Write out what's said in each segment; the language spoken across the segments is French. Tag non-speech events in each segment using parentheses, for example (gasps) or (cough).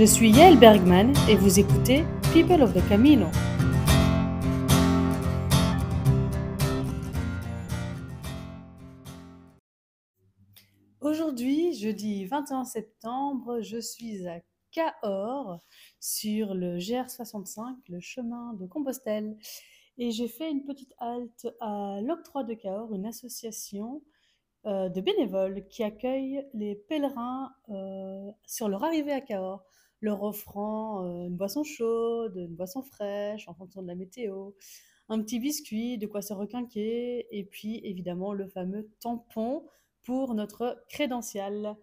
Je suis Yael Bergman et vous écoutez People of the Camino. Aujourd'hui, jeudi 21 septembre, je suis à Cahors sur le GR65, le chemin de Compostelle. Et j'ai fait une petite halte à l'Octroi de Cahors, une association euh, de bénévoles qui accueillent les pèlerins euh, sur leur arrivée à Cahors, leur offrant euh, une boisson chaude, une boisson fraîche en fonction de la météo, un petit biscuit, de quoi se requinquer, et puis évidemment le fameux tampon pour notre crédential.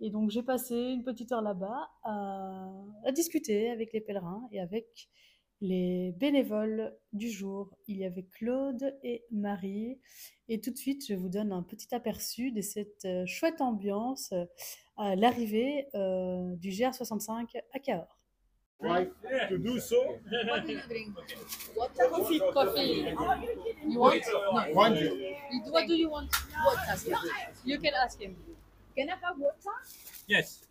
Et donc j'ai passé une petite heure là-bas à, à discuter avec les pèlerins et avec les bénévoles du jour. Il y avait Claude et Marie. Et tout de suite, je vous donne un petit aperçu de cette euh, chouette ambiance euh, à l'arrivée euh, du GR65 à Cahors. Right to do so. What do you drink? Water? Coffee. Coffee. You want? No. One What do you want? What? Ask him. You can ask him. Can I have water? Yes.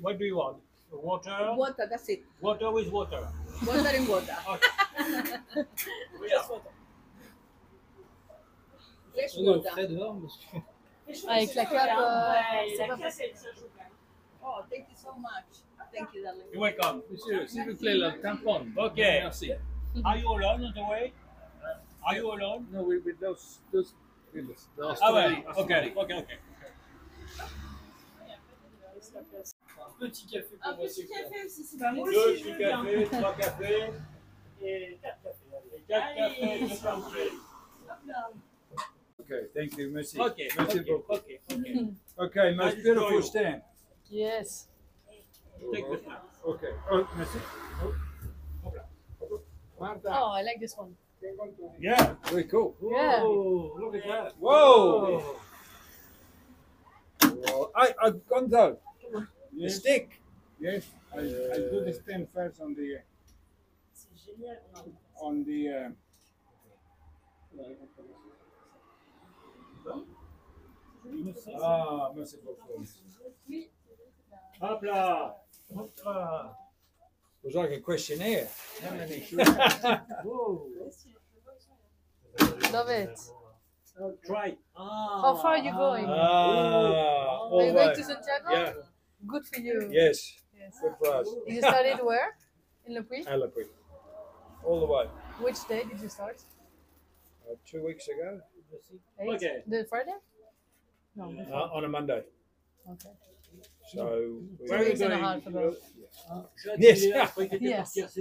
What do you want? Water? Water, that's it. Water with water. Water and water. Fresh On est au water. dehors, monsieur. Avec la cape, euh, c'est pas Oh, thank you so much. Thank you, darling. You're welcome. Monsieur, s'il vous plaît, le tampon. Ok. Merci. Are you alone on the way? Are you alone? No, we, with those, those, those Ah ouais, Un petit café pour Un moi, petit c'est clair. café aussi, c'est pas moi Deux petits cafés, trois cafés, Et quatre cafés. et quatre Allez, cafés, c'est parfait. Okay, thank you, merci. Ok, Merci ok, beaucoup. ok, ok. Okay, most beautiful stand. Yes. Take the snap. Okay, oh, merci. Martha, Oh, I like this one. Yeah, very cool. Yeah. Oh, look at that. Whoa! Whoa. I, I, Gonzo, the Yes. stick. Yes, I, I do the stand first on the on the uh, Ah, merci beaucoup. Hop là. Hop là. It was like a questionnaire. (laughs) Whoa. Love it. Try. Ah. How far are you going? Ah, Are all you going to Santiago? Yeah, Good for you. yes, Yes. good for us. You started where? In Le Puy? Alapui. All the way. Which day did you start? Uh, two weeks ago, Eight? Okay. The Friday? No. uh, on a Monday. Okay. So, we- Where are you going? Yes. Yes.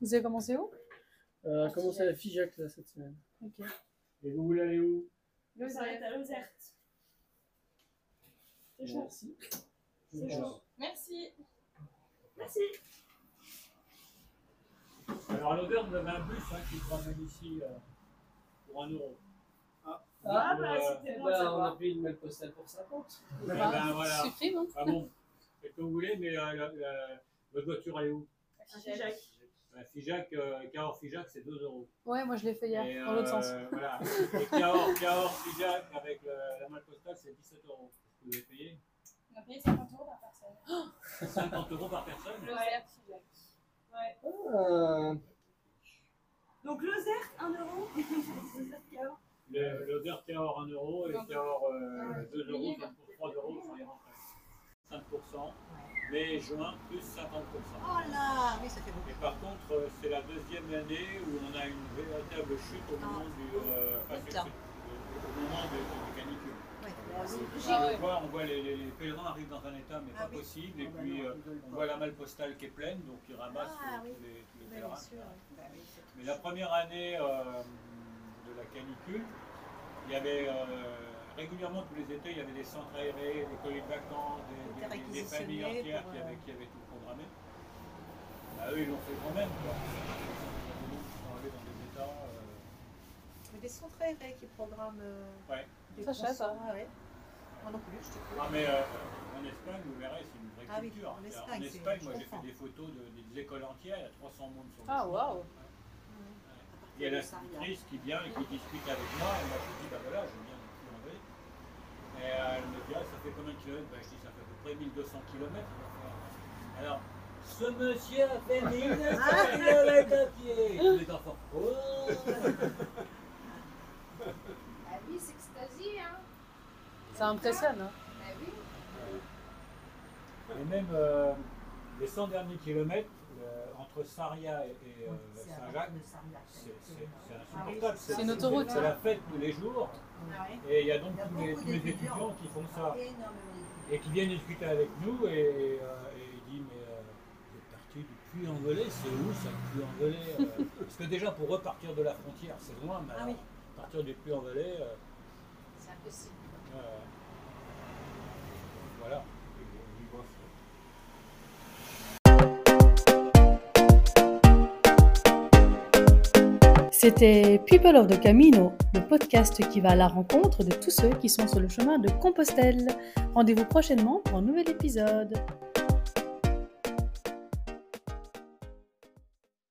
Vous avez commencé où? Euh, comment ça, la FIJAC, là, cette semaine Ok. Et vous voulez aller où? Le Merci. Merci. Alors à l'odeur, vous avez un bus hein, qui vous ramène ici euh, pour un euro. Ah, bah, Eh ben, on a pris une mail postale pour 50. Eh ben, voilà. Supprime, hein? Ah bon, c'est ce que vous voulez, mais euh, la- la- votre voiture elle est où? La Figeac, euh, Cahors Figeac, c'est 2 euros. Ouais, moi je l'ai fait hier, Et, dans l'autre euh, sens. Voilà. Et Cahors, Cahors Figeac avec la malle postale, c'est 17 euros. Vous avez payé On a payé 50 euros par personne. (gasps) 50 euros par personne Ah, Donc (laughs) le ZERT, 1 euro. Le- L'odeur Cahors 1 euro et Cahors euh, 2 euros, donc pour 3 euros, vous allez rentrer. 5%, mai, juin, plus 50%. Oh là, oui, ça fait beaucoup. Et par contre, euh, c'est la deuxième année où on a une véritable chute au moment du, euh, euh, au moment de, de- du canicule. Ouais, là On voit, on voit les, les- les pèlerins arrivent dans un état mais Ah pas oui. possible. Et puis euh, on voit la malle postale qui est pleine, donc ils ramassent Ah euh, oui. tous les, tous les pèlerins. bien sûr. ouais. Bah oui, Mais la première année euh, de la canicule, il y avait euh, régulièrement tous les étés, il y avait des centres aérés, des colonies de vacances, des, familles entières pour, qui, avaient, qui avaient tout programmé. Bah, eux, ils l'ont fait quand même. Quoi. Ils sont arrivés dans des états. euh, Mais des centres aérés qui programment. euh, Ouais. des Ça, je sais concerts, ah ouais. Moi non plus, je te Ah, mais euh, en Espagne, vous verrez, c'est une vraie Ah oui, culture. en Espagne, en c'est- Espagne je moi j'ai fait comprends. des photos de, des écoles entières, il y a 300 monde sur le Ah, waouh. Il y a l'instructrice qui vient et qui discute avec moi, et moi je dis, bah voilà, je viens de Curie. Et euh, elle me dit, ah, ça fait combien de kilomètres? Bah, Je dis, ça fait à peu près 1200 kilomètres. Alors, ce monsieur a fait 1900 km à pied. (laughs) Les enfants. Oh. La vie s'extasie, hein. Ça impressionne. Hein. Oui. Et même euh, les 100 derniers kilomètres euh, entre Saria et, et, euh, Saint-Jacques, c'est insupportable. C'est une autoroute. C'est la fête tous les jours. Et il y a donc tous les, tous les étudiants qui font ça et qui viennent discuter avec nous et, euh, et ils disent mais euh, vous êtes parti du Puy-en-Velay, c'est où ça le Puy-en-Velay euh? (laughs) Parce que déjà pour repartir de la frontière c'est loin, mais Ah alors, oui. partir du Puy-en-Velay, euh, C'est impossible. Voilà. C'était People of the Camino, le podcast qui va à la rencontre de tous ceux qui sont sur le chemin de Compostelle. Rendez-vous prochainement pour un nouvel épisode.